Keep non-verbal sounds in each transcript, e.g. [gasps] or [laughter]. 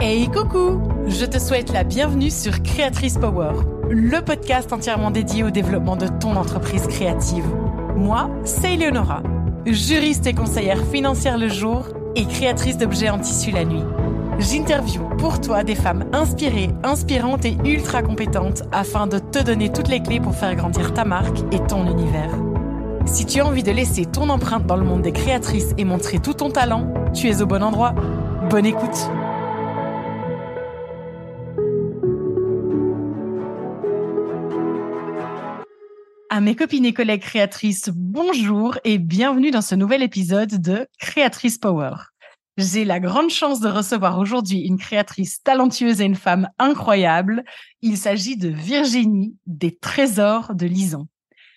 Hey coucou Je te souhaite la bienvenue sur Créatrice Power, le podcast entièrement dédié au développement de ton entreprise créative. Moi, c'est Eleonora, juriste et conseillère financière le jour et créatrice d'objets en tissu la nuit. J'interview pour toi des femmes inspirées, inspirantes et ultra compétentes afin de te donner toutes les clés pour faire grandir ta marque et ton univers. Si tu as envie de laisser ton empreinte dans le monde des créatrices et montrer tout ton talent, tu es au bon endroit. Bonne écoute À mes copines et collègues créatrices, bonjour et bienvenue dans ce nouvel épisode de Créatrice Power. J'ai la grande chance de recevoir aujourd'hui une créatrice talentueuse et une femme incroyable. Il s'agit de Virginie des Trésors de Lison.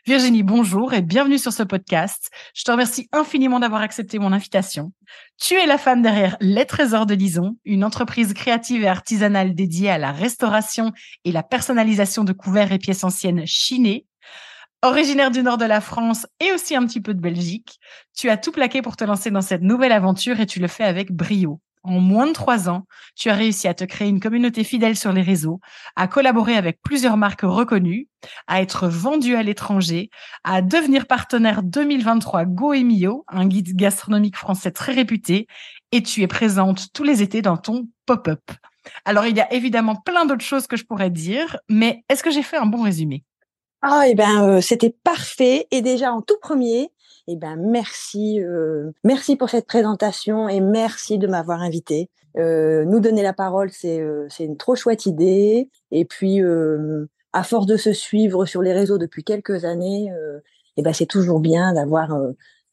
Virginie, bonjour et bienvenue sur ce podcast. Je te remercie infiniment d'avoir accepté mon invitation. Tu es la femme derrière Les Trésors de Lison, une entreprise créative et artisanale dédiée à la restauration et la personnalisation de couverts et pièces anciennes chinées Originaire du nord de la France et aussi un petit peu de Belgique, tu as tout plaqué pour te lancer dans cette nouvelle aventure et tu le fais avec brio. En moins de trois ans, tu as réussi à te créer une communauté fidèle sur les réseaux, à collaborer avec plusieurs marques reconnues, à être vendu à l'étranger, à devenir partenaire 2023 Goemio, un guide gastronomique français très réputé, et tu es présente tous les étés dans ton pop-up. Alors, il y a évidemment plein d'autres choses que je pourrais dire, mais est-ce que j'ai fait un bon résumé? Ah, et eh ben, euh, c'était parfait. Et déjà en tout premier, eh ben, merci, euh, merci pour cette présentation et merci de m'avoir invité. Euh, nous donner la parole, c'est une trop chouette idée. Et puis, à force de se suivre sur les réseaux depuis quelques années, eh ben, c'est toujours bien d'avoir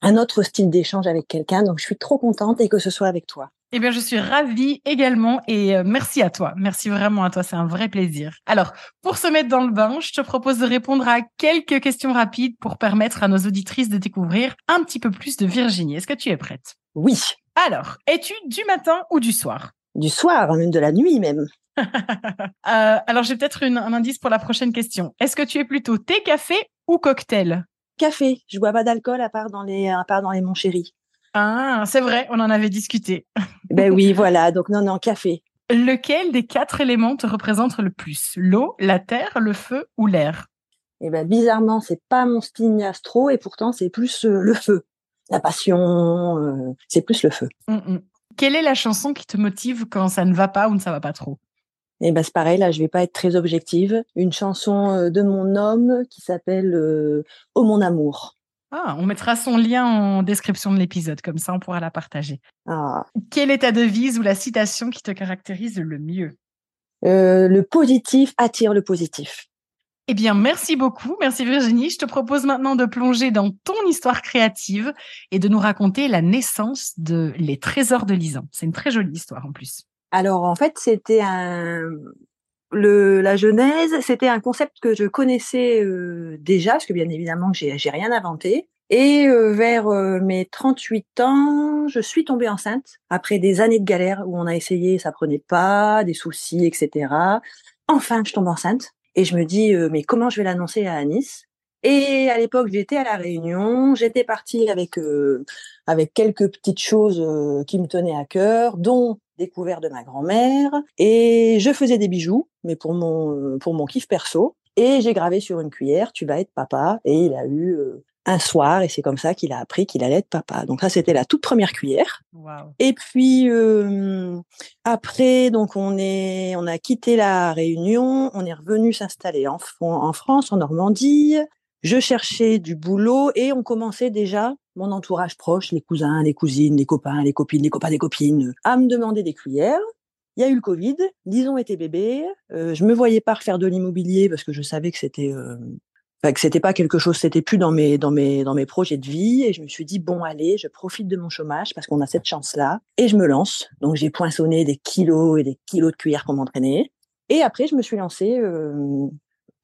un autre style d'échange avec quelqu'un. Donc, je suis trop contente et que ce soit avec toi. Eh bien, je suis ravie également et euh, merci à toi. Merci vraiment à toi. C'est un vrai plaisir. Alors, pour se mettre dans le bain, je te propose de répondre à quelques questions rapides pour permettre à nos auditrices de découvrir un petit peu plus de Virginie. Est-ce que tu es prête? Oui. Alors, es-tu du matin ou du soir? Du soir, même de la nuit même. [laughs] Euh, alors, j'ai peut-être un indice pour la prochaine question. Est-ce que tu es plutôt thé, café ou cocktail? Café. Je bois pas d'alcool à part dans les, à part dans les mon chéri. Ah, c'est vrai, on en avait discuté. Ben oui, voilà. Donc non, non, café. Lequel des quatre éléments te représente le plus? L'eau, la terre, le feu ou l'air? Eh ben bizarrement, c'est pas mon style astro et pourtant c'est plus euh, le feu, la passion. Euh, c'est plus le feu. Hum, hum. Quelle est la chanson qui te motive quand ça ne va pas ou ne ça va pas trop? Eh ben c'est pareil. Là, je vais pas être très objective. Une chanson euh, de mon homme qui s'appelle Oh mon amour. Ah, on mettra son lien en description de l'épisode, comme ça on pourra la partager. Ah. Quelle est ta devise ou la citation qui te caractérise le mieux? Euh, Le positif attire le positif. Eh bien, merci beaucoup. Merci Virginie. Je te propose maintenant de plonger dans ton histoire créative et de nous raconter la naissance de Les Trésors de Lisan. C'est une très jolie histoire en plus. Alors, en fait, c'était un, le, la genèse, c'était un concept que je connaissais euh, déjà, parce que bien évidemment, j'ai, j'ai rien inventé. Et euh, vers euh, mes 38 ans, je suis tombée enceinte après des années de galère où on a essayé, ça prenait pas, des soucis, etc. Enfin, je tombe enceinte et je me dis mais comment je vais l'annoncer à Anis? Et à l'époque, j'étais à la Réunion, j'étais partie avec avec quelques petites choses qui me tenaient à cœur, dont découvert de ma grand-mère et je faisais des bijoux, mais pour mon pour mon kiff perso. Et j'ai gravé sur une cuillère, tu vas être papa. Et il a eu euh, un soir, et c'est comme ça qu'il a appris qu'il allait être papa. Donc ça, c'était la toute première cuillère. Et puis euh, après, donc on est, on a quitté la Réunion, on est revenu s'installer en, en France, en Normandie. Je cherchais du boulot et on commençait déjà mon entourage proche, les cousins, les cousines, les copains, les copines, les copains des copines, à me demander des cuillères. Il y a eu le Covid, Lison était bébé, euh, je me voyais pas refaire de l'immobilier parce que je savais que c'était euh, pas quelque chose, c'était plus dans mes dans mes dans mes projets de vie et je me suis dit bon allez, je profite de mon chômage parce qu'on a cette chance là et je me lance. Donc j'ai poinçonné des kilos et des kilos de cuillères pour m'entraîner et après je me suis lancée euh,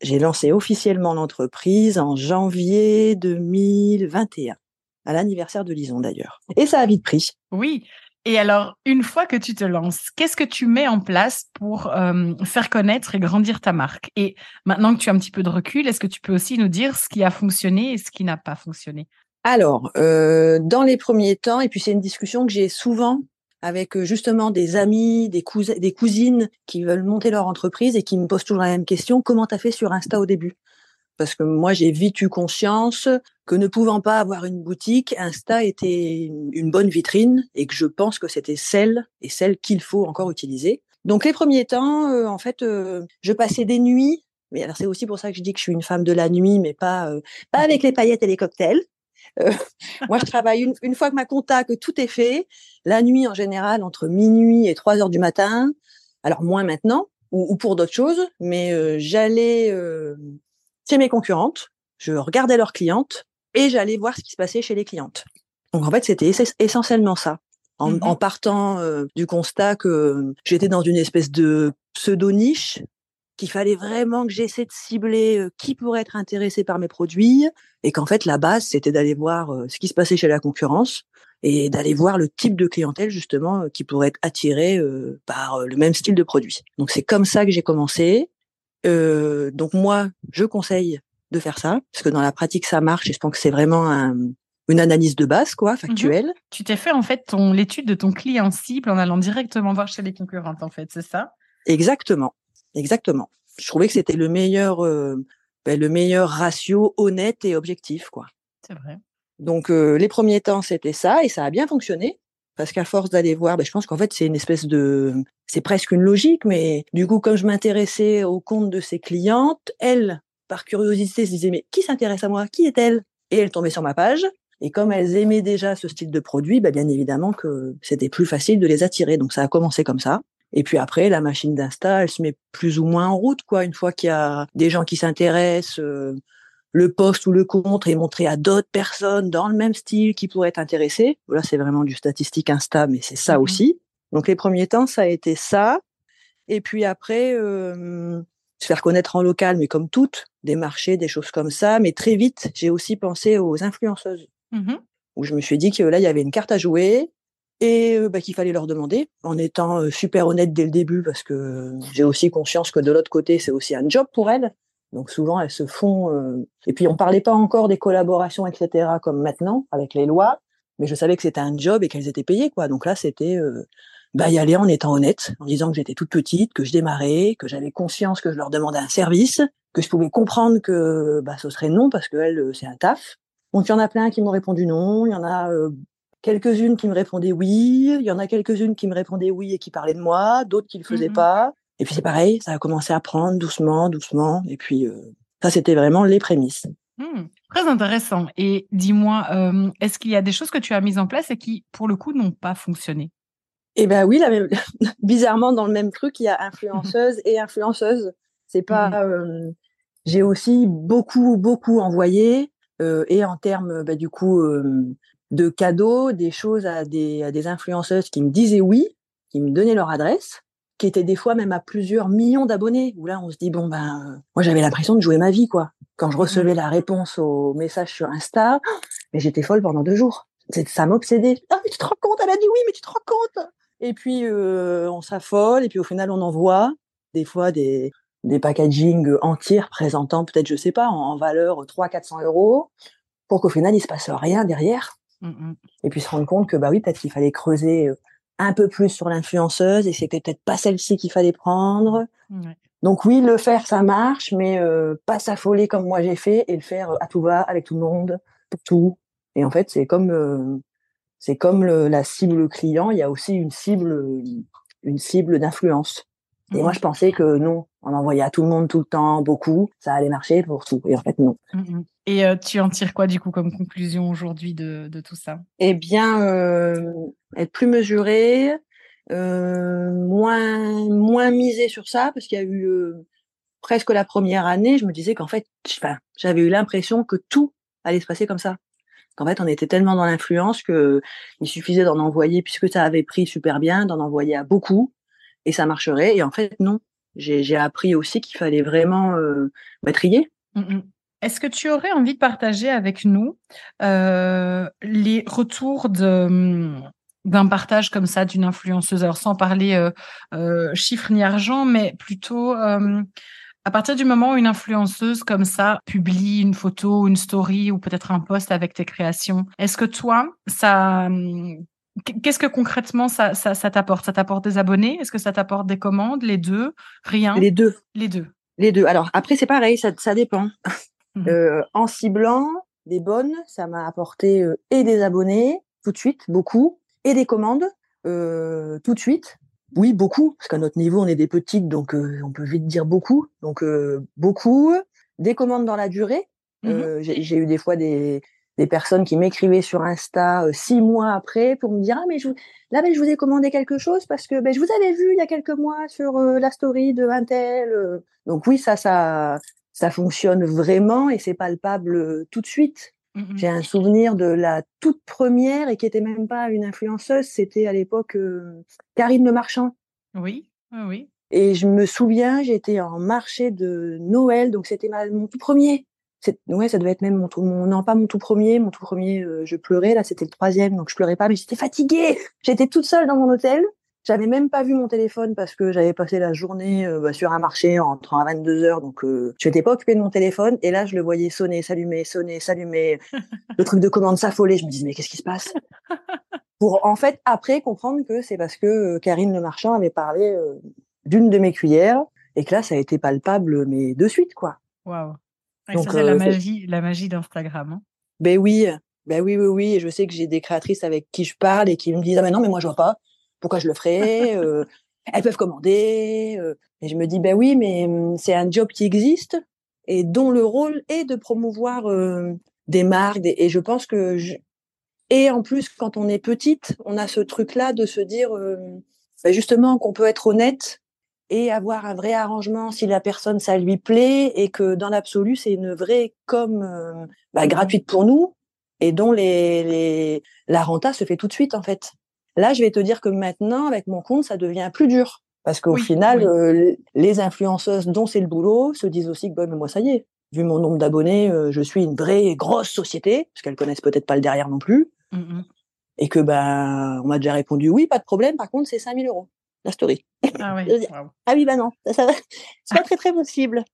j'ai lancé officiellement l'entreprise en janvier 2021 à l'anniversaire de Lison d'ailleurs. Et ça a vite pris. Oui. Et alors, une fois que tu te lances, qu'est-ce que tu mets en place pour euh, faire connaître et grandir ta marque? Et maintenant que tu as un petit peu de recul, est-ce que tu peux aussi nous dire ce qui a fonctionné et ce qui n'a pas fonctionné? Alors, euh, dans les premiers temps, et puis c'est une discussion que j'ai souvent avec euh, justement des amis, des, des cousines qui veulent monter leur entreprise et qui me posent toujours la même question, comment tu as fait sur Insta au début? Parce que moi j'ai vite eu conscience que ne pouvant pas avoir une boutique, Insta était une bonne vitrine et que je pense que c'était celle et celle qu'il faut encore utiliser. Donc les premiers temps, euh, en fait, euh, je passais des nuits. Mais alors c'est aussi pour ça que je dis que je suis une femme de la nuit, mais pas euh, pas avec les paillettes et les cocktails. [laughs] moi, je travaille une, fois que ma compta, que tout est fait, la nuit en général entre minuit et 3 heures du matin. Alors moins maintenant, ou, ou pour d'autres choses, mais j'allais chez mes concurrentes, je regardais leurs clientes et j'allais voir ce qui se passait chez les clientes. Donc en fait, c'était essentiellement ça. En, mmh partant euh, du constat que j'étais dans une espèce de pseudo-niche, qu'il fallait vraiment que j'essaie de cibler euh, qui pourrait être intéressé par mes produits, et qu'en fait, la base, c'était d'aller voir euh, ce qui se passait chez la concurrence, et d'aller voir le type de clientèle, justement, qui pourrait être attirée par le même style de produit. Donc c'est comme ça que j'ai commencé. Donc moi, je conseille de faire ça parce que dans la pratique ça marche et je pense que c'est vraiment une analyse de base quoi, factuelle. Mhm. Tu t'es fait en fait ton l'étude de ton client cible en allant directement voir chez les concurrentes en fait, c'est ça? Exactement, exactement. Je trouvais que c'était le meilleur euh, ben, le meilleur ratio honnête et objectif quoi. C'est vrai. Donc euh, les premiers temps c'était ça et ça a bien fonctionné parce qu'à force d'aller voir, ben, je pense qu'en fait c'est une espèce de, c'est presque une logique, mais du coup comme je m'intéressais au compte de ses clientes, elles, par curiosité, se disaient mais qui s'intéresse à moi, qui est-elle Et elles tombaient sur ma page. Et comme elles aimaient déjà ce style de produit, ben, bien évidemment que c'était plus facile de les attirer. Donc ça a commencé comme ça. Et puis après, la machine d'Insta, elle se met plus ou moins en route, quoi. Une fois qu'il y a des gens qui s'intéressent, euh, le poste ou le contre est montré à d'autres personnes dans le même style qui pourraient être intéressées. Là, c'est vraiment du statistique Insta, mais c'est ça mmh aussi. Donc les premiers temps, ça a été ça. Et puis après, euh, se faire connaître en local, mais comme toutes, des marchés, des choses comme ça. Mais très vite, j'ai aussi pensé aux influenceuses, mmh où je me suis dit que là, il y avait une carte à jouer et euh, bah, qu'il fallait leur demander, en étant euh, super honnête dès le début, parce que j'ai aussi conscience que de l'autre côté, c'est aussi un job pour elles. Donc souvent, elles se font. Euh, et puis on parlait pas encore des collaborations, etc. comme maintenant avec les lois, mais je savais que c'était un job et qu'elles étaient payées, quoi. Donc là, c'était euh, bah y aller en étant honnête, en disant que j'étais toute petite, que je démarrais, que j'avais conscience que je leur demandais un service, que je pouvais comprendre que bah ce serait non parce que elle, euh, c'est un taf. Donc il y en a plein qui m'ont répondu non, il y en a quelques-unes qui me répondaient oui, il y en a quelques-unes qui me répondaient oui et qui parlaient de moi, d'autres qui le faisaient mmh pas. Et puis c'est pareil, ça a commencé à prendre doucement, doucement. Et puis euh, ça, c'était vraiment les prémices. Mmh, très intéressant. Et dis-moi, euh, est-ce qu'il y a des choses que tu as mises en place et qui, pour le coup, n'ont pas fonctionné? Eh ben oui, [laughs] bizarrement, dans le même truc, il y a [laughs] influenceuse et influenceuse. C'est pas. Mmh. Euh, j'ai aussi beaucoup, beaucoup envoyé et en termes, bah, du coup, de cadeaux, des choses à des, à des influenceuses qui me disaient oui, qui me donnaient leur adresse qui était des fois même à plusieurs millions d'abonnés, où là on se dit bon ben moi j'avais l'impression de jouer ma vie quoi. Quand je recevais la réponse au message sur Insta, mais j'étais folle pendant deux jours. Ça m'obsédait. Ah mais tu te rends compte, elle a dit oui, mais tu te rends compte? Et puis euh, on s'affole et puis au final on envoie des fois des des packaging entiers représentant peut-être je sais pas en, valeur 3 400 euros pour qu'au final il se passe rien derrière. Mmh, mmh. Et puis se rendre compte que bah oui peut-être qu'il fallait creuser un peu plus sur l'influenceuse et c'était peut-être pas celle-ci qu'il fallait prendre. Donc oui, le faire, ça marche, mais euh, pas s'affoler comme moi j'ai fait et le faire à tout va, avec tout le monde, pour tout. Et en fait, c'est comme euh, c'est comme la cible client, il y a aussi une cible une cible d'influence. Et moi, mmh. je pensais que non, on envoyait à tout le monde tout le temps, beaucoup, ça allait marcher pour tout. Et en fait, non. Mmh et euh, tu en tires quoi, du coup, comme conclusion aujourd'hui de, de, tout ça? Eh bien, euh, être plus mesuré, euh, moins, moins misé sur ça, parce qu'il y a eu presque la première année, je me disais qu'en fait, j'avais eu l'impression que tout allait se passer comme ça. Qu'en fait, on était tellement dans l'influence que il suffisait d'en envoyer, puisque ça avait pris super bien, d'en envoyer à beaucoup, et ça marcherait. Et en fait, non. J'ai appris aussi qu'il fallait vraiment euh, bah, trier. Est-ce que tu aurais envie de partager avec nous euh, les retours de, d'un partage comme ça d'une influenceuse? Alors sans parler euh, euh, chiffres ni argent, mais plutôt euh, à partir du moment où une influenceuse comme ça publie une photo, une story ou peut-être un post avec tes créations, est-ce que toi, ça, qu'est-ce que concrètement ça, ça, ça t'apporte? Ça t'apporte des abonnés? Est-ce que ça t'apporte des commandes? Les deux? Rien? Les deux. Les deux. Les deux. Alors après, c'est pareil, ça, ça dépend. Mhm. Euh, en ciblant des bonnes, ça m'a apporté euh, et des abonnés tout de suite, beaucoup, et des commandes euh, tout de suite. Oui, beaucoup, parce qu'à notre niveau, on est des petites, donc euh, on peut vite dire beaucoup. Donc euh, beaucoup, des commandes dans la durée. Mhm. Euh, J'ai eu des fois des, des personnes qui m'écrivaient sur Insta euh, six mois après pour me dire ah mais je, vous- là ben, je vous ai commandé quelque chose parce que ben, je vous avais vu il y a quelques mois sur euh, la story de un tel. euh. Donc oui, ça ça ça fonctionne vraiment et c'est palpable euh, tout de suite. Mhm. J'ai un souvenir de la toute première et qui était même pas une influenceuse, c'était à l'époque euh, Karine Le Marchand. Oui, oui, oui. Et je me souviens, j'étais en marché de Noël, donc c'était mon tout premier. Ouais, ça devait être même mon tout, mon, non pas mon tout premier, mon tout premier, euh, je pleurais, là c'était le troisième, donc je pleurais pas, mais j'étais fatiguée. [laughs] J'étais toute seule dans mon hôtel. J'avais même pas vu mon téléphone parce que j'avais passé la journée euh, bah, sur un marché en rentrant à 22 heures, donc euh, je n'étais pas occupée de mon téléphone. Et là, je le voyais sonner, s'allumer, sonner, s'allumer. [laughs] le truc de commande s'affolait. Je me disais mais qu'est-ce qui se passe? Pour en fait après comprendre que c'est parce que euh, Karine Le Marchand avait parlé euh, d'une de mes cuillères et que là, ça a été palpable, mais de suite quoi. Waouh. Donc, ça, c'est la magie, la magie d'Instagram. hein. Ben oui, ben oui, oui, oui. Et je sais que j'ai des créatrices avec qui je parle et qui me disent ah mais non mais moi je vois pas. Pourquoi je le ferais Euh, Elles peuvent commander. euh. Et je me dis ben oui, mais hum, c'est un job qui existe et dont le rôle est de promouvoir euh, des marques. Et je pense que je- et en plus quand on est petite, on a ce truc là de se dire ben justement qu'on peut être honnête et avoir un vrai arrangement si la personne ça lui plaît et que dans l'absolu c'est une vraie com bah, gratuite pour nous et dont la renta se fait tout de suite en fait. Là, je vais te dire que maintenant avec mon compte, ça devient plus dur parce qu'au Oui, final, oui. euh, les influenceuses dont c'est le boulot se disent aussi que bah, mais moi ça y est, vu mon nombre d'abonnés, euh, je suis une vraie grosse société parce qu'elles connaissent peut-être pas le derrière non plus Mhm. et que ben on m'a déjà répondu oui, pas de problème. Par contre, c'est 5000 euros la story. Ah oui. [laughs] Waouh. Ah oui, bah non, ça, ça [laughs] c'est pas très très possible.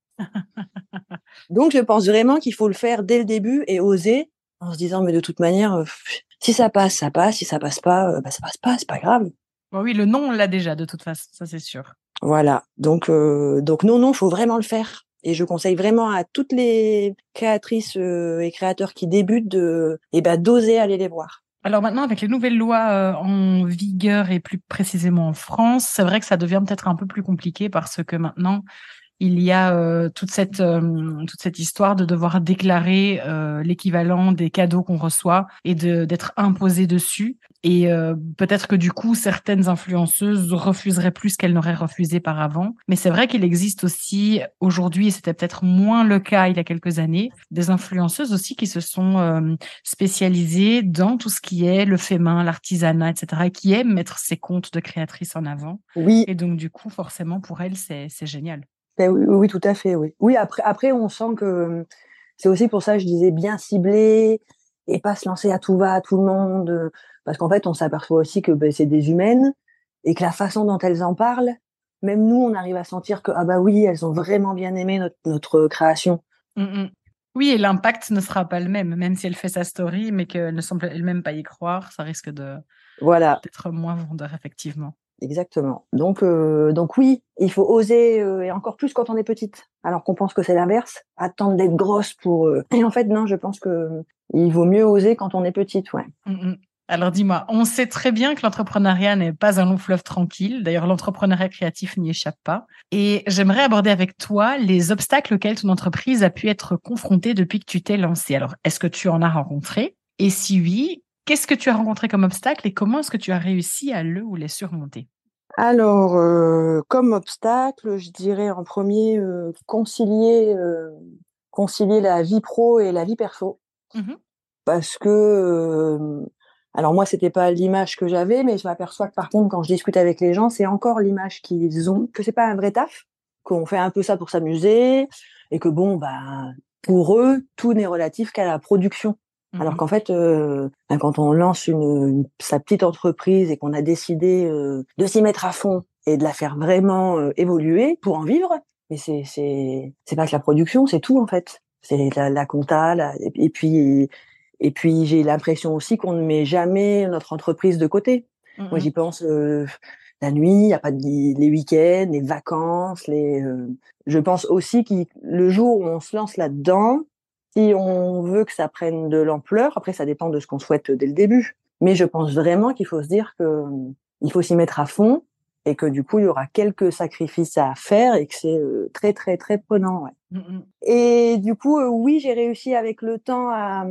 Donc je pense vraiment qu'il faut le faire dès le début et oser en se disant mais de toute manière, euh, pff, si ça passe, ça passe, si ça passe pas, euh, bah ça passe pas, c'est pas grave. Bon, oui, le nom, on l'a déjà, de toute façon, ça c'est sûr. Voilà. Donc euh, donc non non, faut vraiment le faire. Et je conseille vraiment à toutes les créatrices euh, et créateurs qui débutent de et ben d'oser aller les voir. Alors maintenant, avec les nouvelles lois euh, en vigueur et plus précisément en France, c'est vrai que ça devient peut-être un peu plus compliqué parce que maintenant, il y a euh, toute cette euh, toute cette histoire de devoir déclarer euh, l'équivalent des cadeaux qu'on reçoit et de d'être imposé dessus. Et euh, peut-être que du coup, certaines influenceuses refuseraient plus qu'elles n'auraient refusé par avant. Mais c'est vrai qu'il existe aussi aujourd'hui, et c'était peut-être moins le cas il y a quelques années, des influenceuses aussi qui se sont euh, spécialisées dans tout ce qui est le fait main, l'artisanat, etc., et qui aiment mettre ses comptes de créatrices en avant. Oui, Et donc, du coup, forcément, pour elles, c'est c'est génial. Ben oui, tout à fait, oui. Oui, après, après, on sent que c'est aussi pour ça que je disais bien ciblé et pas se lancer à tout va à tout le monde, euh, parce qu'en fait, on s'aperçoit aussi que ben, c'est des humaines et que la façon dont elles en parlent, même nous, on arrive à sentir que ah bah oui, elles ont vraiment bien aimé notre, notre création. Mm, mm. Oui, et l'impact ne sera pas le même, même si elle fait sa story, mais qu'elle ne semble elle-même pas y croire, ça risque de Voilà, d'être moins vendeur, effectivement. Exactement. Donc, euh, donc oui, il faut oser euh, et encore plus quand on est petite. Alors qu'on pense que c'est l'inverse, attendre d'être grosse pour. euh, Et en fait, non, je pense que il vaut mieux oser quand on est petite, ouais. Mm, mm. Alors dis-moi, on sait très bien que l'entrepreneuriat n'est pas un long fleuve tranquille. D'ailleurs, l'entrepreneuriat créatif n'y échappe pas. Et j'aimerais aborder avec toi les obstacles auxquels ton entreprise a pu être confrontée depuis que tu t'es lancée. Alors, est-ce que tu en as rencontré? Et si oui, qu'est-ce que tu as rencontré comme obstacle et comment est-ce que tu as réussi à le ou les surmonter? Alors, euh, comme obstacle, je dirais en premier euh, concilier, euh, concilier la vie pro et la vie perso, Mhm. parce que, alors moi, c'était pas l'image que j'avais, mais je m'aperçois que par contre, quand je discute avec les gens, c'est encore l'image qu'ils ont, que c'est pas un vrai taf, qu'on fait un peu ça pour s'amuser, et que bon, bah, pour eux, tout n'est relatif qu'à la production. Mmh Alors qu'en fait, euh, ben, quand on lance une, sa petite entreprise et qu'on a décidé euh, de s'y mettre à fond et de la faire vraiment euh, évoluer pour en vivre, mais c'est c'est c'est pas que la production, c'est tout en fait. C'est la, la compta, et puis et puis j'ai l'impression aussi qu'on ne met jamais notre entreprise de côté. Mmh Moi, j'y pense la nuit, il y a pas de, les week-ends, les vacances, les. je pense aussi que le jour où on se lance là-dedans, si on veut que ça prenne de l'ampleur, après ça dépend de ce qu'on souhaite dès le début. Mais je pense vraiment qu'il faut se dire que il faut s'y mettre à fond et que du coup il y aura quelques sacrifices à faire et que c'est euh, très très très prenant. Ouais. Mmh, mmh. Et du coup euh, oui j'ai réussi avec le temps à,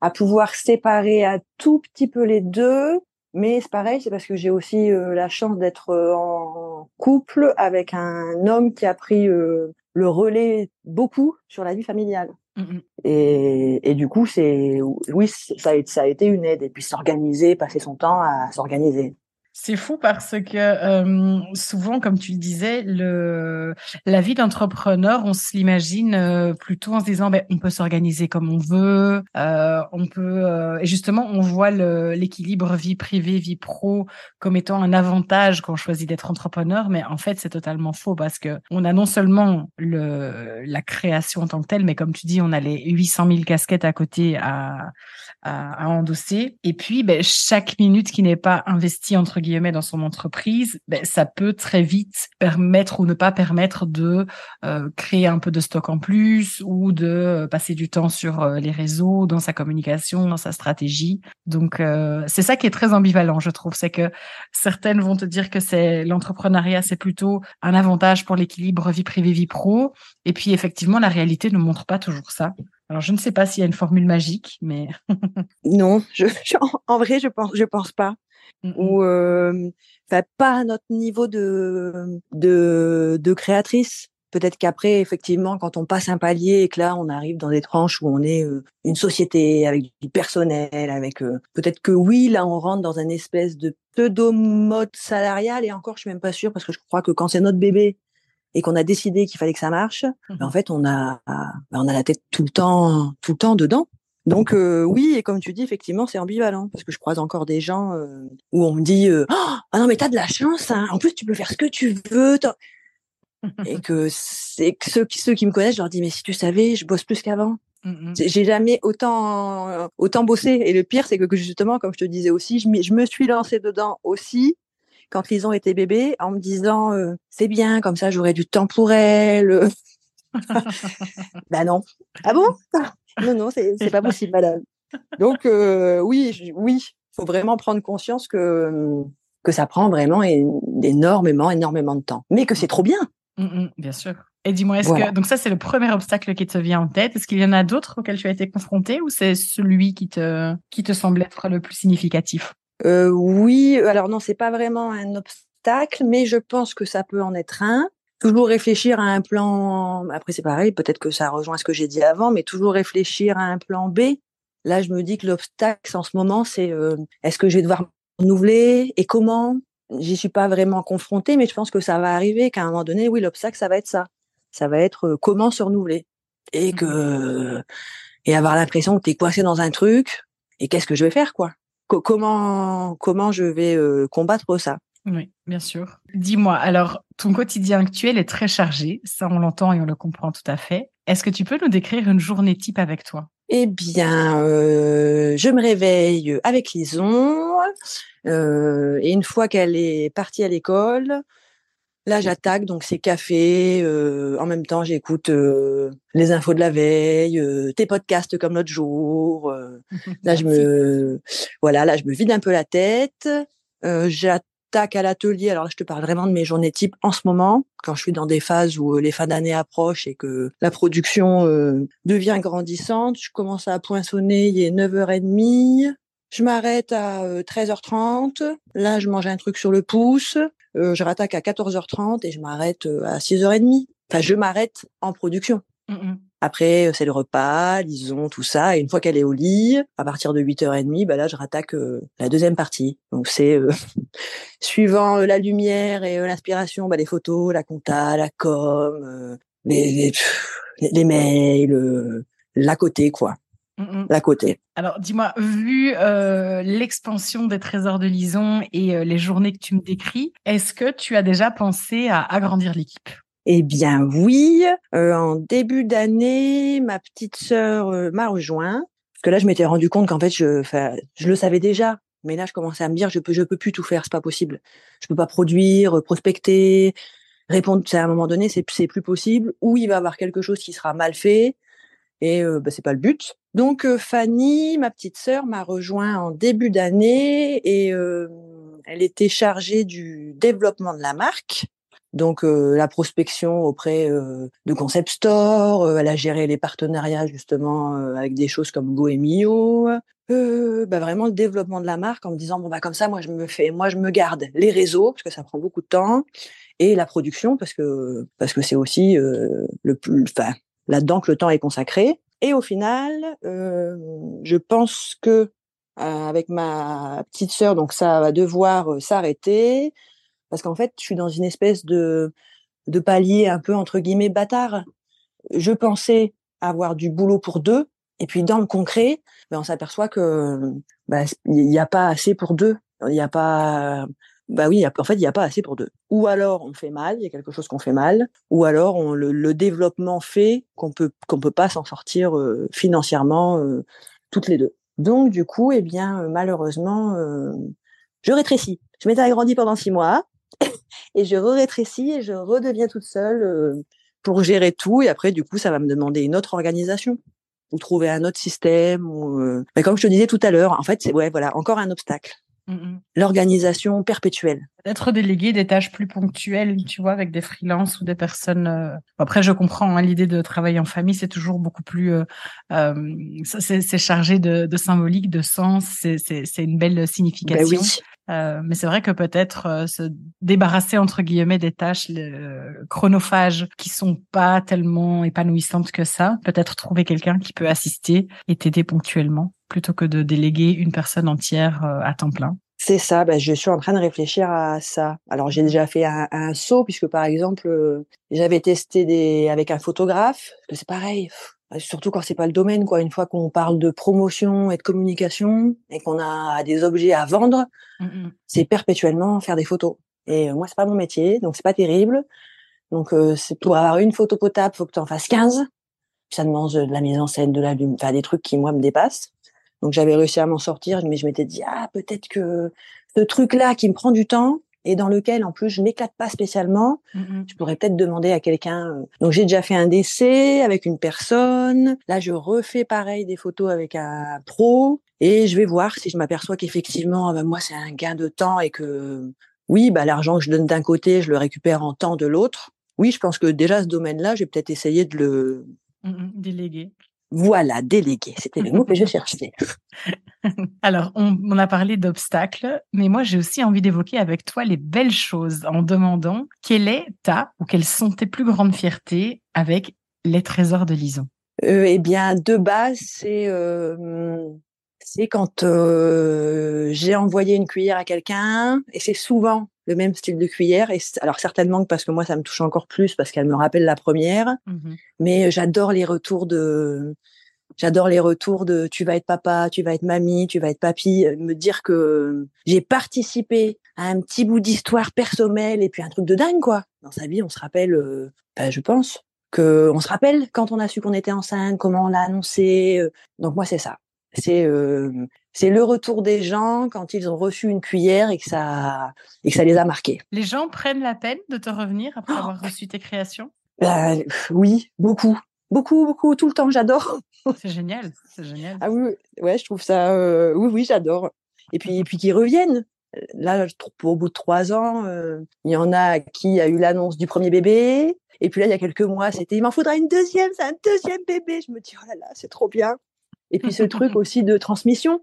à pouvoir séparer un tout petit peu les deux. Mais c'est pareil, c'est parce que j'ai aussi euh, la chance d'être en couple avec un homme qui a pris le relais beaucoup sur la vie familiale. Mmh et, du coup, c'est oui, ça a été une aide. Et puis s'organiser, passer son temps à s'organiser. C'est fou parce que euh, souvent, comme tu le disais, le, la vie d'entrepreneur, on se l'imagine euh, plutôt en se disant, ben, on peut s'organiser comme on veut, euh, on peut, euh, et justement, on voit l'équilibre vie privée, vie pro comme étant un avantage quand on choisit d'être entrepreneur, mais en fait, c'est totalement faux parce que on a non seulement le, la création en tant que telle, mais comme tu dis, on a les 800 000 casquettes à côté à, à, à endosser, et puis ben, chaque minute qui n'est pas investie entre guillemets dans son entreprise, ben, ça peut très vite permettre ou ne pas permettre de euh, créer un peu de stock en plus ou de euh, passer du temps sur euh, les réseaux, dans sa communication, dans sa stratégie. Donc c'est ça qui est très ambivalent, je trouve, c'est que certaines vont te dire que c'est l'entrepreneuriat, c'est plutôt un avantage pour l'équilibre vie privée vie pro, et puis effectivement la réalité ne montre pas toujours ça. Alors, je ne sais pas s'il y a une formule magique, mais non, je, [laughs] en, vrai, je pense, je pense pas. Mmh ou euh, pas à notre niveau de, de, de créatrice. Peut-être qu'après, effectivement, quand on passe un palier et que là, on arrive dans des tranches où on est une société avec du personnel, avec peut-être que oui, là, on rentre dans un espèce de pseudo mode salarial. Et encore, je suis même pas sûre parce que je crois que quand c'est notre bébé et qu'on a décidé qu'il fallait que ça marche, ben, en fait, on a, ben, on a la tête tout le temps, tout le temps dedans. Donc euh, oui, et comme tu dis, effectivement, c'est ambivalent parce que je croise encore des gens euh, où on me dit euh, «Oh, ah non mais t'as de la chance, hein. en plus tu peux faire ce que tu veux. [laughs] et que c'est ceux qui ceux qui me connaissent, je leur dis mais si tu savais, je bosse plus qu'avant. Mmh j'ai jamais autant autant bossé. Et le pire, c'est que justement, comme je te disais aussi, je, je me suis lancée dedans aussi quand ils ont été bébés en me disant c'est bien comme ça, j'aurai du temps pour elle. [laughs] [laughs] ben non. Ah bon? Non, non, c'est pas possible, madame. Donc, euh, oui, oui, il faut vraiment prendre conscience que, que ça prend vraiment énormément, énormément de temps. Mais que c'est trop bien. Mmh, mmh, bien sûr. Et dis-moi, est-ce que donc ça c'est le premier obstacle qui te vient en tête Est-ce qu'il y en a d'autres auxquels tu as été confronté ou c'est celui qui te qui te semble être le plus significatif? Euh, Oui, alors non, c'est pas vraiment un obstacle, mais je pense que ça peut en être un toujours réfléchir à un plan. Après, c'est pareil, peut-être que ça rejoint ce que j'ai dit avant, mais toujours réfléchir à un plan B. Là, je me dis que l'obstacle en ce moment, c'est euh, est-ce que je vais devoir renouveler et comment? J'y suis pas vraiment confrontée, mais je pense que ça va arriver. Qu'à un moment donné, oui, l'obstacle, ça va être ça. Ça va être euh, comment se renouveler et que mmh et avoir l'impression que tu es coincé dans un truc. Et qu'est-ce que je vais faire, quoi? Comment comment je vais euh, combattre ça? Oui, bien sûr. Dis-moi, alors, ton quotidien actuel est très chargé, ça on l'entend et on le comprend tout à fait. Est-ce que tu peux nous décrire une journée type avec toi? Eh bien, euh, je me réveille avec Lison, euh, et une fois qu'elle est partie à l'école, là j'attaque, donc c'est café, euh, en même temps j'écoute les infos de la veille, tes podcasts comme l'autre jour. [laughs] là je me, voilà, là je me vide un peu la tête. À l'atelier. Alors là, je te parle vraiment de mes journées type en ce moment, quand je suis dans des phases où euh, les fins d'année approchent et que la production euh, devient grandissante. Je commence à poinçonner, il est 9h30. Je m'arrête à 13h30. Euh, là, je mange un truc sur le pouce. je rattaque à 14h30 et je m'arrête à 6h30. Enfin, je m'arrête en production. Mmh après, c'est le repas, lisons, tout ça. Et une fois qu'elle est au lit, à partir de 8h30, bah là, je rattaque la deuxième partie. Donc, c'est suivant la lumière et l'inspiration, bah, les photos, la compta, la com, les, les, mails, l'à côté, quoi. mmh à côté. Alors, dis-moi, vu euh, l'expansion des trésors de Lison et euh, les journées que tu me décris, est-ce que tu as déjà pensé à agrandir l'équipe? Eh bien oui, euh, en début d'année, ma petite sœur m'a rejoint. Parce que là je m'étais rendu compte qu'en fait je, je le savais déjà, mais là je commençais à me dire je peux je peux plus tout faire, c'est pas possible. Je peux pas produire, prospecter, répondre. À un moment donné, c'est c'est plus possible. Ou il va y avoir quelque chose qui sera mal fait et bah, c'est pas le but. Donc Fanny, ma petite sœur, m'a rejoint en début d'année et elle était chargée du développement de la marque. Donc la prospection auprès de Concept Store, elle a géré les partenariats justement avec des choses comme Goemio, euh, bah vraiment le développement de la marque en me disant bon bah comme ça moi je me fais moi je me garde les réseaux parce que ça prend beaucoup de temps et la production parce que parce que c'est aussi le plus enfin là-dedans que le temps est consacré. Et au final, euh, je pense que euh, avec ma petite sœur, donc ça va devoir euh, s'arrêter parce qu'en fait, je suis dans une espèce de de palier un peu entre guillemets bâtard. Je pensais avoir du boulot pour deux, et puis dans le concret, ben on s'aperçoit que bah, il n'y a pas assez pour deux. Il n'y a pas bah oui, en fait, il n'y a pas assez pour deux. Ou alors on fait mal, il y a quelque chose qu'on fait mal, ou alors le, développement fait qu'on peut qu'on peut pas s'en sortir euh, financièrement euh, toutes les deux. Donc du coup, eh bien euh, malheureusement, je rétrécis. Je m'étais agrandie pendant six mois [coughs] et je rétrécis et je redeviens toute seule pour gérer tout. Et après, du coup, ça va me demander une autre organisation ou trouver un autre système. Ou, Mais comme je te disais tout à l'heure, en fait, c'est ouais, voilà, encore un obstacle. Mmh L'organisation perpétuelle. Peut-être déléguer des tâches plus ponctuelles, tu vois, avec des freelances ou des personnes. Euh, après, je comprends hein, l'idée de travailler en famille, c'est toujours beaucoup plus. Euh, euh c'est chargé de, de, symbolique, de sens. C'est une belle ben signification. Ben oui. Euh, mais c'est vrai que peut-être euh, se débarrasser entre guillemets des tâches chronophages qui sont pas tellement épanouissantes que ça. Peut-être trouver quelqu'un qui peut assister et t'aider ponctuellement plutôt que de déléguer une personne entière euh, à temps plein. C'est ça, ben, je suis en train de réfléchir à ça. Alors j'ai déjà fait un, un, saut puisque par exemple j'avais testé des avec un photographe, que c'est pareil, surtout quand c'est pas le domaine quoi. Une fois qu'on parle de promotion et de communication et qu'on a des objets à vendre mmh c'est perpétuellement faire des photos. Et euh, moi c'est pas mon métier donc c'est pas terrible. Donc euh, c'est pour avoir une photo potable faut que tu en fasses 15 ça demande de la mise en scène de la enfin des trucs qui moi me dépassent. Donc j'avais réussi à m'en sortir mais je m'étais dit ah peut-être que ce truc là qui me prend du temps et dans lequel en plus je m'éclate pas spécialement, je pourrais peut-être demander à quelqu'un. Euh, donc j'ai déjà fait un décès avec une personne. Là je refais pareil des photos avec un pro et je vais voir si je m'aperçois qu'effectivement ah ben, moi c'est un gain de temps et que oui bah l'argent que je donne d'un côté je le récupère en temps de l'autre. Oui je pense que déjà ce domaine-là j'ai peut-être essayé de le mmh déléguer. Voilà, déléguer, c'était le mot que je cherchais. [laughs] Alors, on, a parlé d'obstacles, mais moi j'ai aussi envie d'évoquer avec toi les belles choses en demandant quelle est ta ou quelles sont tes plus grandes fiertés avec les trésors de Lison. Euh, eh bien, de base, c'est euh, c'est quand euh, j'ai envoyé une cuillère à quelqu'un, et c'est souvent le même style de cuillère. Et alors certainement parce que moi ça me touche encore plus parce qu'elle me rappelle la première. Mmh mais j'adore les retours de, j'adore les retours de tu vas être papa, tu vas être mamie, tu vas être papy. Euh, me dire que j'ai participé à un petit bout d'histoire personnelle et puis un truc de dingue quoi. Dans sa vie, on se rappelle, euh, ben, je pense que on se rappelle quand on a su qu'on était enceinte, comment on l'a annoncé. Euh. donc moi c'est ça. C'est c'est le retour des gens quand ils ont reçu une cuillère et que ça et que ça les a marqués. Les gens prennent la peine de te revenir après avoir reçu tes créations? Bah, Oui, beaucoup, beaucoup, beaucoup, tout le temps. J'adore. [laughs] C'est génial, c'est génial. Ah oui, ouais, je trouve ça. Euh, oui, oui, j'adore. Et puis, et puis qu'ils reviennent. Là, au bout de trois ans, euh, il y en a qui a eu l'annonce du premier bébé. Et puis là, il y a quelques mois, c'était il m'en faudra une deuxième, c'est un deuxième bébé. Je me dis oh là là, c'est trop bien. Et puis ce truc [laughs] aussi de transmission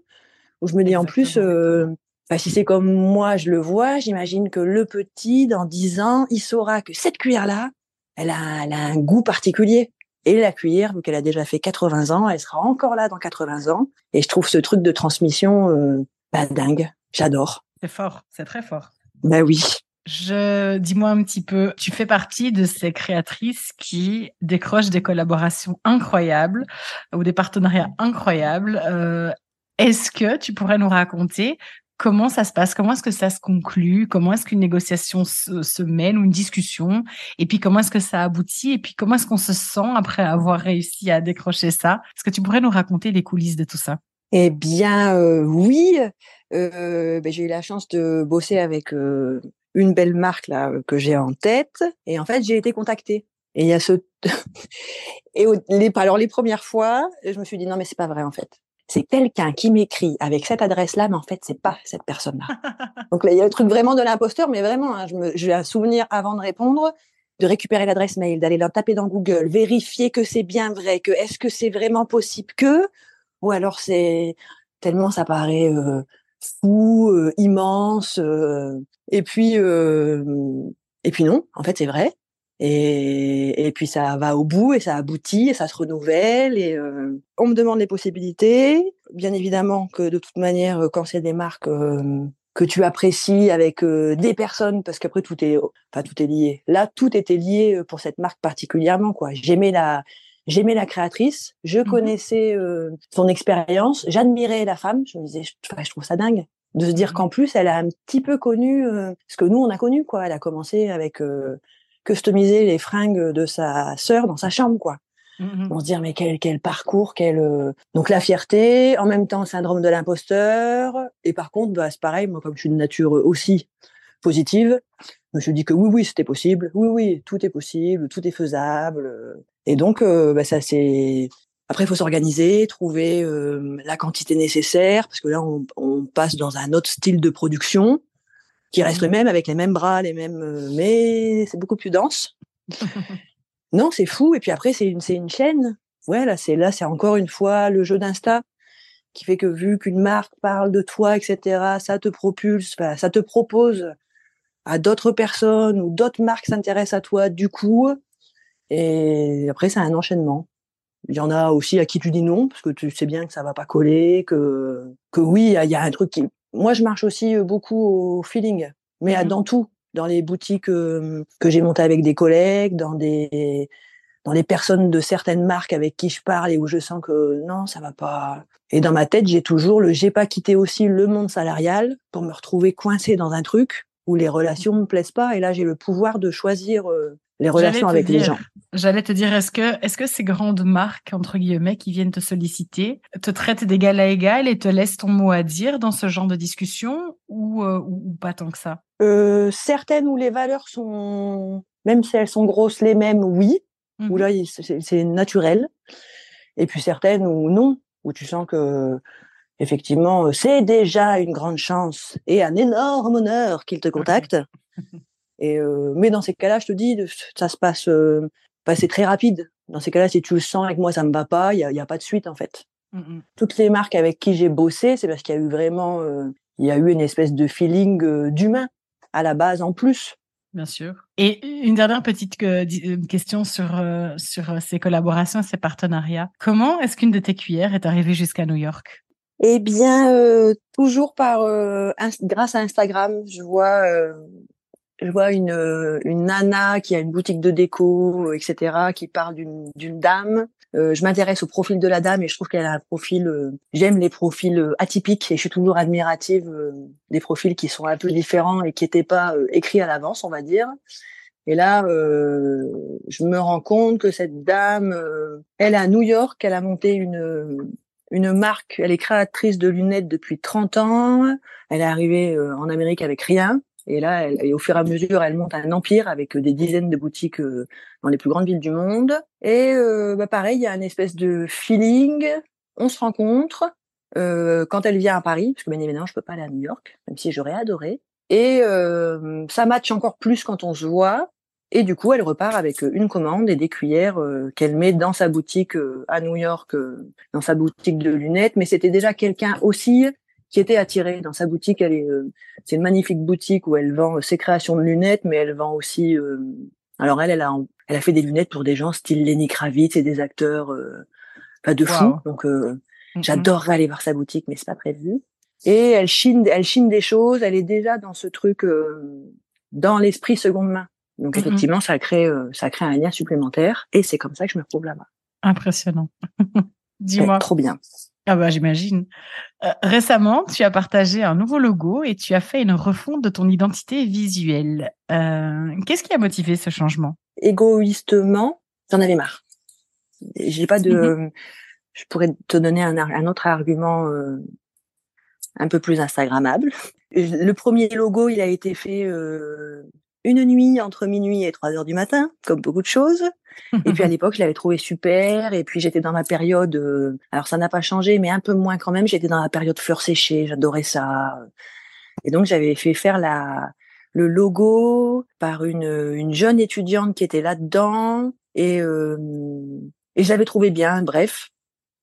où je me dis en plus, euh, bah, si c'est comme moi je le vois, j'imagine que le petit dans 10 ans, il saura que cette cuillère là, elle a, elle a un goût particulier. Et la cuillère, vu qu'elle a déjà fait 80 ans, elle sera encore là dans 80 ans. Et je trouve ce truc de transmission euh, bah, dingue. J'adore. C'est fort, c'est très fort. Bah oui. Je dis-moi un petit peu, tu fais partie de ces créatrices qui décrochent des collaborations incroyables ou des partenariats incroyables. Euh, est-ce que tu pourrais nous raconter comment ça se passe? Comment est-ce que ça se conclut? Comment est-ce qu'une négociation se, mène ou une discussion? Et puis comment est-ce que ça aboutit? Et puis comment est-ce qu'on se sent après avoir réussi à décrocher ça? Est-ce que tu pourrais nous raconter les coulisses de tout ça? Eh bien, euh, oui. Euh, ben, j'ai eu la chance de bosser avec une belle marque là que j'ai en tête. Et en fait j'ai été contactée. Et il y a ce [laughs] alors les premières fois je me suis dit non mais c'est pas vrai en fait c'est quelqu'un qui m'écrit avec cette adresse là mais en fait c'est pas cette personne là donc là il y a le truc vraiment de l'imposteur mais vraiment hein, j'ai un souvenir avant de répondre de récupérer l'adresse mail d'aller la taper dans Google vérifier que c'est bien vrai que est-ce que c'est vraiment possible que ou alors c'est tellement ça paraît euh, fou, euh, immense. Euh, et puis, euh, et puis non, en fait, c'est vrai. Et, et puis ça va au bout et ça aboutit et ça se renouvelle et on me demande les possibilités. Bien évidemment que de toute manière, quand c'est des marques que tu apprécies avec des personnes, parce qu'après tout est, enfin tout est lié. Là, tout était lié pour cette marque particulièrement quoi. J'aimais la, J'aimais la créatrice, je mmh connaissais euh, son expérience, j'admirais la femme. Je me disais, je, je, trouve ça dingue de se dire mmh qu'en plus, elle a un petit peu connu euh, ce que nous on a connu, quoi. Elle a commencé avec euh, customiser les fringues de sa sœur dans sa chambre, quoi. Mmh on se dire mais quel quel parcours, quel euh, donc la fierté, en même temps le syndrome de l'imposteur. Et par contre, bah, c'est pareil, moi comme je suis de nature aussi positive, je me suis dit que oui oui c'était possible, oui oui tout est possible, tout est faisable. Et donc, euh, bah, ça c'est. Après, il faut s'organiser, trouver euh, la quantité nécessaire, parce que là, on, on, passe dans un autre style de production qui reste le même, avec les mêmes bras, les mêmes, euh, mais c'est beaucoup plus dense. [laughs] non, c'est fou. Et puis après, c'est une, c'est une chaîne. Ouais, là, c'est là, c'est encore une fois le jeu d'Insta qui fait que vu qu'une marque parle de toi, etc., ça te propulse, ça te propose à d'autres personnes ou d'autres marques s'intéressent à toi. Du coup, et après, c'est un enchaînement. Il y en a aussi à qui tu dis non, parce que tu sais bien que ça va pas coller, que, que oui, il y a un truc qui... Moi, je marche aussi beaucoup au feeling, mais mmh dans tout. Dans les boutiques que j'ai montées avec des collègues, dans des, dans les personnes de certaines marques avec qui je parle et où je sens que non, ça va pas. Et dans ma tête, j'ai toujours le j'ai pas quitté aussi le monde salarial pour me retrouver coincé dans un truc où les relations me plaisent pas. Et là, j'ai le pouvoir de choisir euh, les relations avec les gens. J'allais te dire, est-ce que, est-ce que ces grandes marques, entre guillemets, qui viennent te solliciter, te traitent d'égal à égal et te laissent ton mot à dire dans ce genre de discussion ou, euh, ou, pas tant que ça? Euh, Certaines où les valeurs sont, même si elles sont grosses, les mêmes, oui. Mmh où là, c'est naturel. Et puis certaines où non, où tu sens que effectivement, c'est déjà une grande chance et un énorme honneur qu'ils te contactent. Et euh, mais dans ces cas-là, je te dis, ça se passe, euh, c'est très rapide. Dans ces cas-là, si tu le sens avec moi, ça me va pas, il y a, y a, pas de suite en fait. Mmh Toutes les marques avec qui j'ai bossé, c'est parce qu'il y a eu vraiment, euh, il y a eu une espèce de feeling euh, d'humain à la base en plus. Bien sûr. Et une dernière petite question sur sur ces collaborations, ces partenariats. Comment est-ce qu'une de tes cuillères est arrivée jusqu'à New York? Eh bien, toujours par grâce à Instagram. Je vois je vois une, euh, une nana qui a une boutique de déco, etc., qui parle d'une dame. Euh, je m'intéresse au profil de la dame et je trouve qu'elle a un profil. Euh, j'aime les profils atypiques et je suis toujours admirative des profils qui sont un peu différents et qui n'étaient pas écrits à l'avance, on va dire. Et là, je me rends compte que cette dame, elle est à New York, elle a monté une une marque. Elle est créatrice de lunettes depuis 30 ans. Elle est arrivée en Amérique avec rien. Et là, elle, et au fur et à mesure, elle monte un empire avec euh, des dizaines de boutiques euh, dans les plus grandes villes du monde. Et euh, bah pareil, il y a une espèce de feeling. On se rencontre euh, quand elle vient à Paris, parce que bien évidemment, je peux pas aller à New York, même si j'aurais adoré. Et euh, ça match encore plus quand on se voit. Et du coup, elle repart avec une commande et des cuillères qu'elle met dans sa boutique à New York, dans sa boutique de lunettes. Mais c'était déjà quelqu'un aussi qui était attirée dans sa boutique. Elle est, euh, c'est une magnifique boutique où elle vend ses créations de lunettes, mais elle vend aussi. Euh, alors elle, elle a, elle a fait des lunettes pour des gens style Lenny Kravitz et des acteurs, euh, pas de fou. Donc euh, j'adorerais aller voir sa boutique, mais c'est pas prévu. Et elle chine, elle chine des choses. Elle est déjà dans ce truc dans l'esprit seconde main. Donc Mhm. effectivement, ça crée euh, ça crée un lien supplémentaire et c'est comme ça que je me retrouve là-bas. Impressionnant. [laughs] Dis-moi. trop bien. Ah bah j'imagine. Euh, récemment, tu as partagé un nouveau logo et tu as fait une refonte de ton identité visuelle. Euh, Qu'est-ce qui a motivé ce changement? Égoïstement, j'en avais marre. J'ai pas de. Mhm. Je pourrais te donner un, un autre argument euh, un peu plus instagrammable. Le premier logo, il a été fait euh, une nuit entre minuit et 3 heures du matin, comme beaucoup de choses. Et puis à [laughs] l'époque, je l'avais trouvé super. Et puis j'étais dans ma période, euh, alors ça n'a pas changé, mais un peu moins quand même. J'étais dans la période fleurs séchées, j'adorais ça. Et donc j'avais fait faire la le logo par une une jeune étudiante qui était là-dedans et euh, et je l'avais trouvé bien. Bref.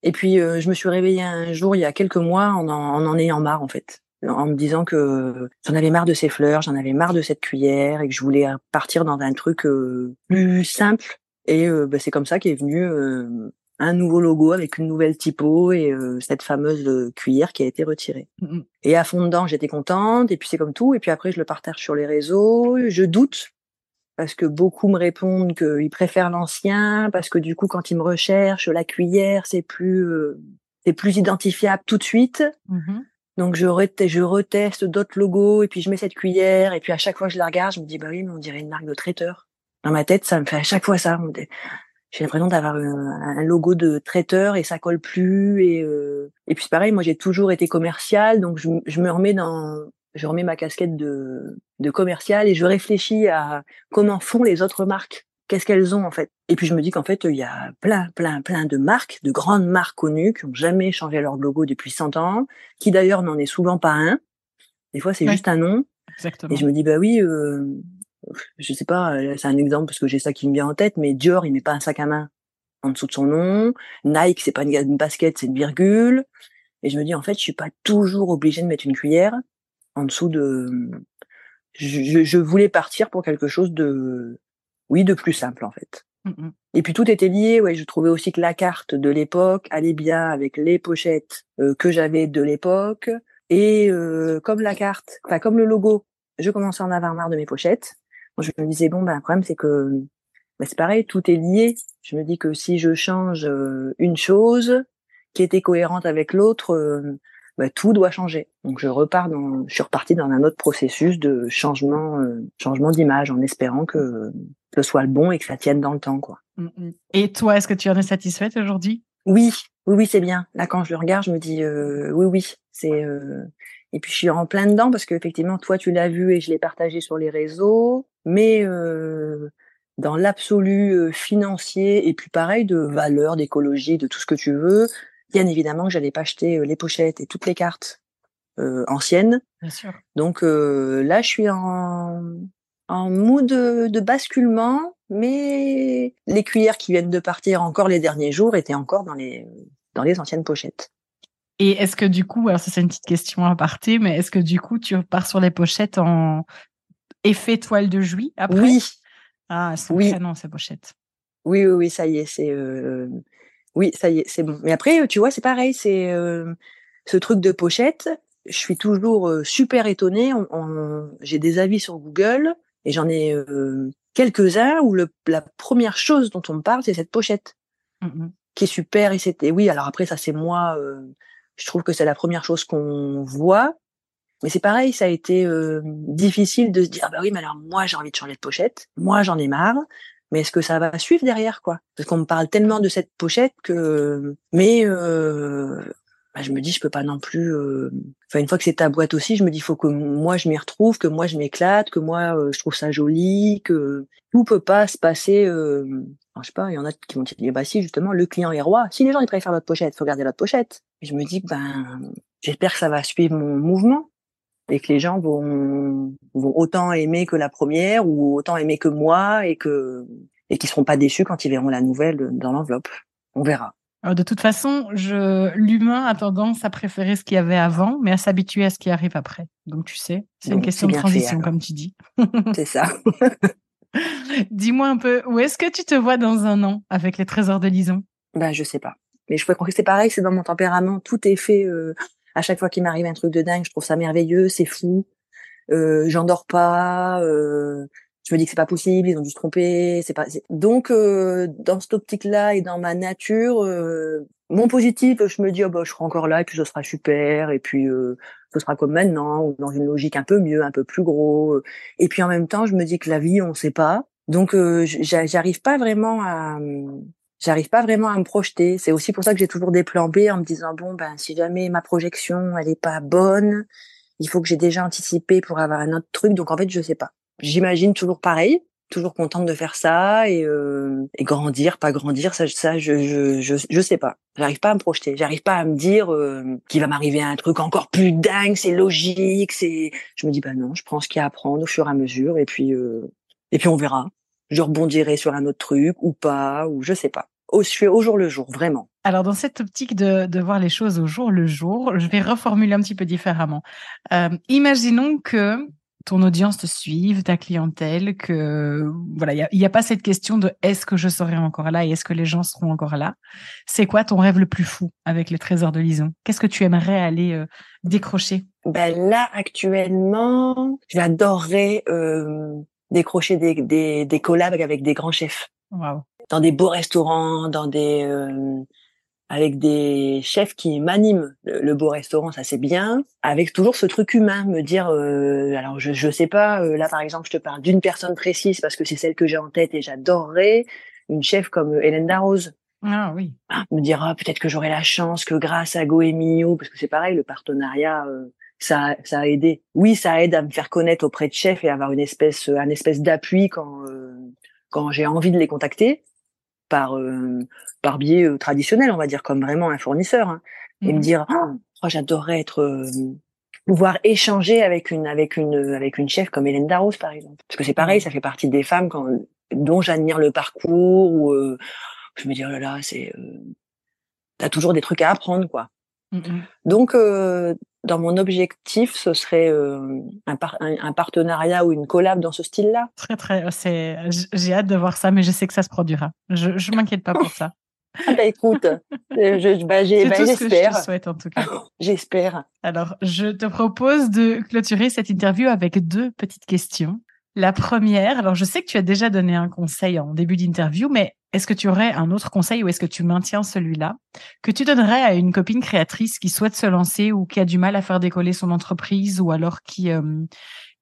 Et puis euh, je me suis réveillée un jour il y a quelques mois en en, en en ayant marre en fait, en me disant que j'en avais marre de ces fleurs, j'en avais marre de cette cuillère et que je voulais partir dans un truc euh, plus simple et euh, bah, c'est comme ça qu'est venu euh, un nouveau logo avec une nouvelle typo et euh, cette fameuse euh, cuillère qui a été retirée. Mhm. Et à fond dedans, j'étais contente. Et puis c'est comme tout. Et puis après, je le partage sur les réseaux. Je doute parce que beaucoup me répondent qu'ils préfèrent l'ancien parce que du coup, quand ils me recherchent, la cuillère c'est plus euh, c'est plus identifiable tout de suite. Mhm. Donc je, rete- je reteste d'autres logos et puis je mets cette cuillère et puis à chaque fois que je la regarde, je me dis bah oui, mais on dirait une marque de traiteur. Dans ma tête, ça me fait à chaque fois ça. J'ai l'impression d'avoir un, logo de traiteur et ça colle plus et euh, puis c'est pareil, moi j'ai toujours été commercial donc je, me remets dans je remets ma casquette de commercial et je réfléchis à comment font les autres marques. Qu'est-ce qu'elles ont en fait? Et puis je me dis qu'en fait il y a plein plein plein de marques, de grandes marques connues qui ont jamais changé leur logo depuis 100 ans, qui d'ailleurs n'en est souvent pas un. Des fois c'est Ouais. juste un nom Exactement. et je me dis, bah oui, euh, je sais pas, euh, c'est un exemple parce que j'ai ça qui me vient en tête, mais Dior, il met pas un sac à main en dessous de son nom. Nike, c'est pas une, une basket, c'est une virgule. Et je me dis, en fait, je suis pas toujours obligée de mettre une cuillère en dessous de... Je, je- je voulais partir pour quelque chose de... Oui, de plus simple, en fait. Mhm. Et puis tout était lié, ouais, je trouvais aussi que la carte de l'époque allait bien avec les pochettes euh, que j'avais de l'époque. Et euh, comme la carte, enfin comme le logo, je commençais à en avoir marre de mes pochettes. Je me disais bon ben le problème c'est que ben, c'est pareil, tout est lié. Je me dis que si je change euh, une chose qui était cohérente avec l'autre, euh, ben, tout doit changer. Donc je repars dans, je suis repartie dans un autre processus de changement, euh, changement d'image en espérant que ce soit le bon et que ça tienne dans le temps quoi. Mhm. Et toi, est-ce que tu en es satisfaite aujourd'hui? Oui, oui, oui, c'est bien. Là, quand je le regarde, je me dis euh, oui, oui, c'est. euh, Et puis je suis en plein dedans parce qu'effectivement, toi, tu l'as vu et je l'ai partagé sur les réseaux, mais euh, dans l'absolu euh, financier et puis pareil de valeur, d'écologie, de tout ce que tu veux. Bien évidemment que j'allais pas acheter les pochettes et toutes les cartes euh, anciennes. Bien sûr. Donc euh, là, je suis en en mood de, de basculement, mais les cuillères qui viennent de partir encore les derniers jours étaient encore dans les dans les anciennes pochettes. Et est-ce que du coup, alors ça c'est une petite question à parté, mais est-ce que du coup tu repars sur les pochettes en effet toile de juillet après? Oui, Ah, elles sont Oui. canon ces pochettes. oui, oui, oui, ça y est, c'est euh, oui, ça y est, c'est bon. Mais après, tu vois, c'est pareil, c'est euh, ce truc de pochette. Je suis toujours euh, super étonnée. On- on- J'ai des avis sur Google et j'en ai euh, quelques-uns où le, la première chose dont on me parle, c'est cette pochette. Mhm. qui est super et c'était oui alors après ça c'est moi euh, je trouve que c'est la première chose qu'on voit mais c'est pareil ça a été euh, difficile de se dire ah bah oui mais alors moi j'ai envie de changer de pochette moi j'en ai marre mais est-ce que ça va suivre derrière quoi? Parce qu'on me parle tellement de cette pochette que mais euh, bah, je me dis je peux pas non plus euh, enfin une fois que c'est ta boîte aussi je me dis faut que moi je m'y retrouve que moi je m'éclate que moi euh, je trouve ça joli que tout peut pas se passer euh, alors, je sais pas, il y en a qui vont dire, bah si, justement, le client est roi. Si les gens, ils préfèrent notre pochette, faut garder notre pochette. Et je me dis, ben, j'espère que ça va suivre mon mouvement et que les gens vont, vont autant aimer que la première ou autant aimer que moi et que, et qu'ils seront pas déçus quand ils verront la nouvelle dans l'enveloppe. On verra. Alors, de toute façon, je... l'humain a tendance à préférer ce qu'il y avait avant, mais à s'habituer à ce qui arrive après. Donc tu sais, c'est une question de fait, transition, comme tu dis. C'est ça. [laughs] Dis-moi un peu, où est-ce que tu te vois dans un an avec les trésors de Lison? Ben, je sais pas. Mais je croire que c'est pareil, c'est dans mon tempérament. Tout est fait, euh, à chaque fois qu'il m'arrive un truc de dingue, je trouve ça merveilleux, c'est fou. euh, j'en dors pas, euh, je me dis que c'est pas possible, ils ont dû se tromper, c'est pas. Donc euh, dans cette optique-là et dans ma nature, euh, mon positif, je me dis oh bah je serai encore là et puis ce sera super et puis euh, ce sera comme maintenant ou dans une logique un peu mieux, un peu plus gros. Et puis en même temps, je me dis que la vie, on sait pas. Donc j'arrive pas vraiment à j'arrive pas vraiment à me projeter. C'est aussi pour ça que j'ai toujours des plans B en me disant bon ben si jamais ma projection elle est pas bonne, il faut que j'ai déjà anticipé pour avoir un autre truc. Donc en fait je sais pas. J'imagine toujours pareil, toujours contente de faire ça et, euh, et grandir, pas grandir, ça, ça je, je, je, je sais pas. J'arrive pas à me projeter, j'arrive pas à me dire euh, qu'il va m'arriver un truc encore plus dingue, c'est logique, c'est. Je me dis bah non, je prends ce qu'il y a à apprendre au fur et à mesure et puis euh, et puis on verra je rebondirai sur un autre truc ou pas, ou je sais pas. Je fais au jour le jour, vraiment. Alors, dans cette optique de, de voir les choses au jour le jour, je vais reformuler un petit peu différemment. Euh, imaginons que ton audience te suive, ta clientèle, que voilà, il n'y a, a, pas cette question de est-ce que je serai encore là et est-ce que les gens seront encore là. C'est quoi ton rêve le plus fou avec les trésors de Lison? Qu'est-ce que tu aimerais aller euh, décrocher? Ben là, actuellement, j'adorerais euh, décrocher des, des, des collabs avec des grands chefs. Dans des beaux restaurants, dans des euh, avec des chefs qui m'animent. Le, beau restaurant, ça c'est bien. Avec toujours ce truc humain, me dire. Euh, alors je je sais pas. Euh, là par exemple, je te parle d'une personne précise parce que c'est celle que j'ai en tête et j'adorerais une chef comme Hélène Darroze. Ah oui. Ah, me dire ah, peut-être que j'aurai la chance que grâce à Goemio, parce que c'est pareil, le partenariat ça, ça a aidé. Oui, ça aide à me faire connaître auprès de chefs et avoir une espèce, un espèce d'appui quand euh, quand j'ai envie de les contacter par euh, par biais euh, traditionnel, on va dire, comme vraiment un fournisseur, hein, et me mmh dire, oh, j'adorerais être pouvoir échanger avec une avec une avec une chef comme Hélène Darros par exemple, parce que c'est pareil, mmh. ça fait partie des femmes quand, dont j'admire le parcours ou je me dis oh là là, c'est t'as toujours des trucs à apprendre quoi. Mmh Donc, dans mon objectif, ce serait euh, un, un, partenariat ou une collab dans ce style-là. Très très, euh, c'est, j'ai hâte de voir ça, mais je sais que ça se produira. Je, je m'inquiète pas pour ça. [laughs] Ah bah écoute, euh, je, bah, bah, j'espère. je souhaite en tout cas. [gasps] j'espère. Alors, je te propose de clôturer cette interview avec deux petites questions. La première, alors je sais que tu as déjà donné un conseil en début d'interview, mais est-ce que tu aurais un autre conseil ou est-ce que tu maintiens celui-là que tu donnerais à une copine créatrice qui souhaite se lancer ou qui a du mal à faire décoller son entreprise ou alors qui euh,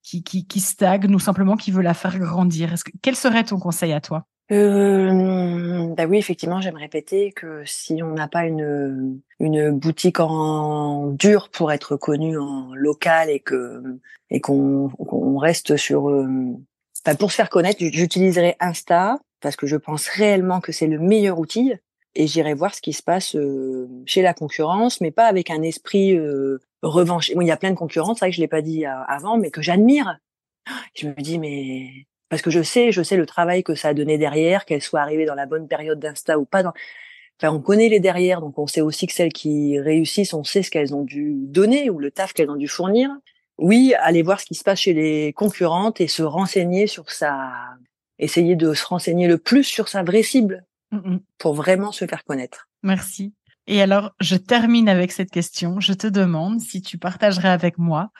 qui, qui, qui, stagne ou simplement qui veut la faire grandir? Quel serait ton conseil à toi? Euh, bah oui, effectivement, j'aime répéter que si on n'a pas une une boutique en dur pour être connu en local et que et qu'on qu'on reste sur, euh, pour se faire connaître, j'utiliserai Insta parce que je pense réellement que c'est le meilleur outil et j'irai voir ce qui se passe euh, chez la concurrence, mais pas avec un esprit euh, revanche. Bon, il y a plein de concurrents, c'est vrai que je l'ai pas dit avant, mais que j'admire. Je me dis mais parce que je sais, je sais le travail que ça a donné derrière, qu'elle soit arrivée dans la bonne période d'Insta ou pas. Enfin, on connaît les derrière, donc on sait aussi que celles qui réussissent, on sait ce qu'elles ont dû donner ou le taf qu'elles ont dû fournir. Oui, aller voir ce qui se passe chez les concurrentes et se renseigner sur sa essayer de se renseigner le plus sur sa vraie cible mmh pour vraiment se faire connaître. Merci. Et alors, je termine avec cette question. Je te demande si tu partagerais avec moi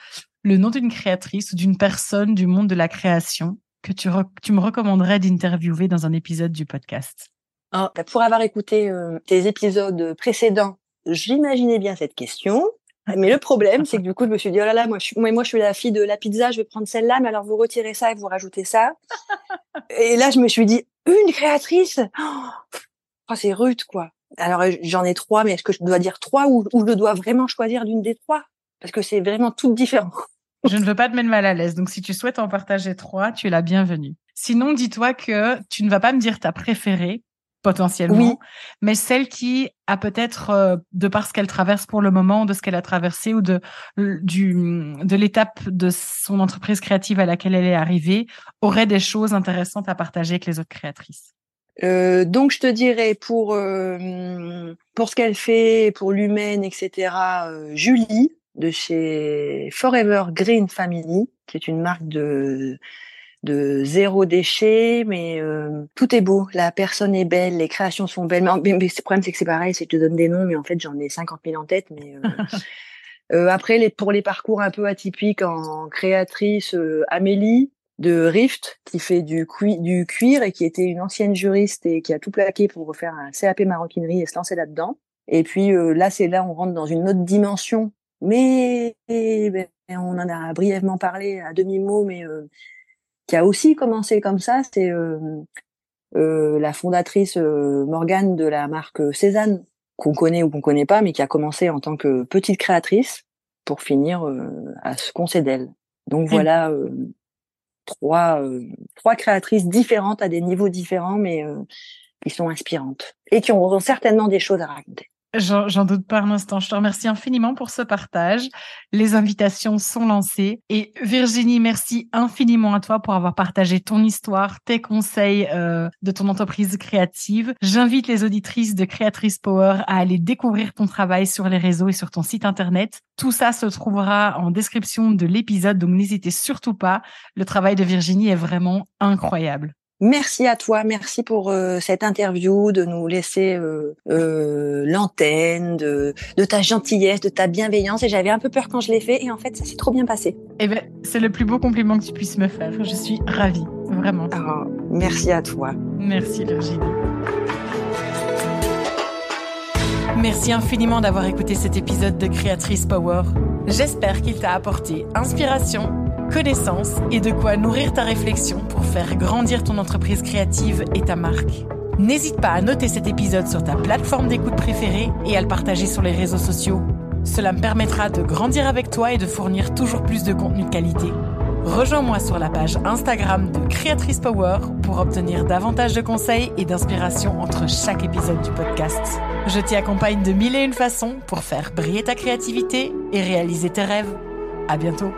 le nom d'une créatrice ou d'une personne du monde de la création que tu, tu me recommanderais d'interviewer dans un épisode du podcast. Oh, pour avoir écouté euh, tes épisodes précédents, j'imaginais bien cette question. Mais le problème, c'est [laughs] que du coup, je me suis dit, oh là là, moi je, suis, moi, moi, je suis la fille de la pizza, je vais prendre celle-là, mais alors vous retirez ça et vous rajoutez ça. [laughs] et là, je me suis dit, une créatrice? Oh, C'est rude, quoi. Alors, j'en ai trois, mais est-ce que je dois dire trois ou, ou je dois vraiment choisir d'une des trois? Parce que c'est vraiment tout différent. je ne veux pas te mettre mal à l'aise, donc si tu souhaites en partager trois, tu es la bienvenue. Sinon, dis-toi que tu ne vas pas me dire ta préférée, potentiellement, mais celle qui a peut-être, euh, de par ce qu'elle traverse pour le moment, de ce qu'elle a traversé ou de, du, de l'étape de son entreprise créative à laquelle elle est arrivée, aurait des choses intéressantes à partager avec les autres créatrices. Euh, donc je te dirais pour euh, pour ce qu'elle fait, pour l'humaine, etc. Julie de chez Forever Green Family, qui est une marque de de zéro déchet, mais euh, tout est beau. La personne est belle, les créations sont belles. Mais, mais, le problème, c'est que c'est pareil, c'est que je te donne des noms, mais en fait, j'en ai 50 000 en tête. Mais [laughs] euh, après, les, pour les parcours un peu atypiques en créatrice, Amélie de Rift, qui fait du, du cuir et qui était une ancienne juriste et qui a tout plaqué pour refaire un CAP maroquinerie et se lancer là-dedans. Et puis là, c'est là on rentre dans une autre dimension, mais ben, on en a brièvement parlé à demi mot, mais qui a aussi commencé comme ça. C'est euh, la fondatrice euh, Morgane de la marque Cézanne, qu'on connaît ou qu'on connaît pas, mais qui a commencé en tant que petite créatrice pour finir euh, à ce qu'on sait d'elle. Donc mmh. voilà trois trois créatrices différentes à des niveaux différents, mais qui sont inspirantes et qui auront certainement des choses à raconter. J'en doute pas un instant. Je te remercie infiniment pour ce partage. Les invitations sont lancées. Et Virginie, merci infiniment à toi pour avoir partagé ton histoire, tes conseils euh, de ton entreprise créative. J'invite les auditrices de Créatrice Power à aller découvrir ton travail sur les réseaux et sur ton site internet. Tout ça se trouvera en description de l'épisode, donc n'hésitez surtout pas. Le travail de Virginie est vraiment incroyable. Merci à toi, merci pour euh, cette interview, de nous laisser euh, euh, l'antenne, de, de, ta gentillesse, de ta bienveillance. Et j'avais un peu peur quand je l'ai fait, et en fait, ça s'est trop bien passé. Eh ben, c'est le plus beau compliment que tu puisses me faire. Je suis ravie, vraiment. Ah, merci à toi. Merci Virginie. Merci infiniment d'avoir écouté cet épisode de Créatrice Power. J'espère qu'il t'a apporté inspiration connaissances et de quoi nourrir ta réflexion pour faire grandir ton entreprise créative et ta marque. N'hésite pas à noter cet épisode sur ta plateforme d'écoute préférée et à le partager sur les réseaux sociaux. Cela me permettra de grandir avec toi et de fournir toujours plus de contenu de qualité. Rejoins-moi sur la page Instagram de Créatrice Power pour obtenir davantage de conseils et d'inspiration entre chaque épisode du podcast. Je t'y accompagne de mille et une façons pour faire briller ta créativité et réaliser tes rêves. À bientôt!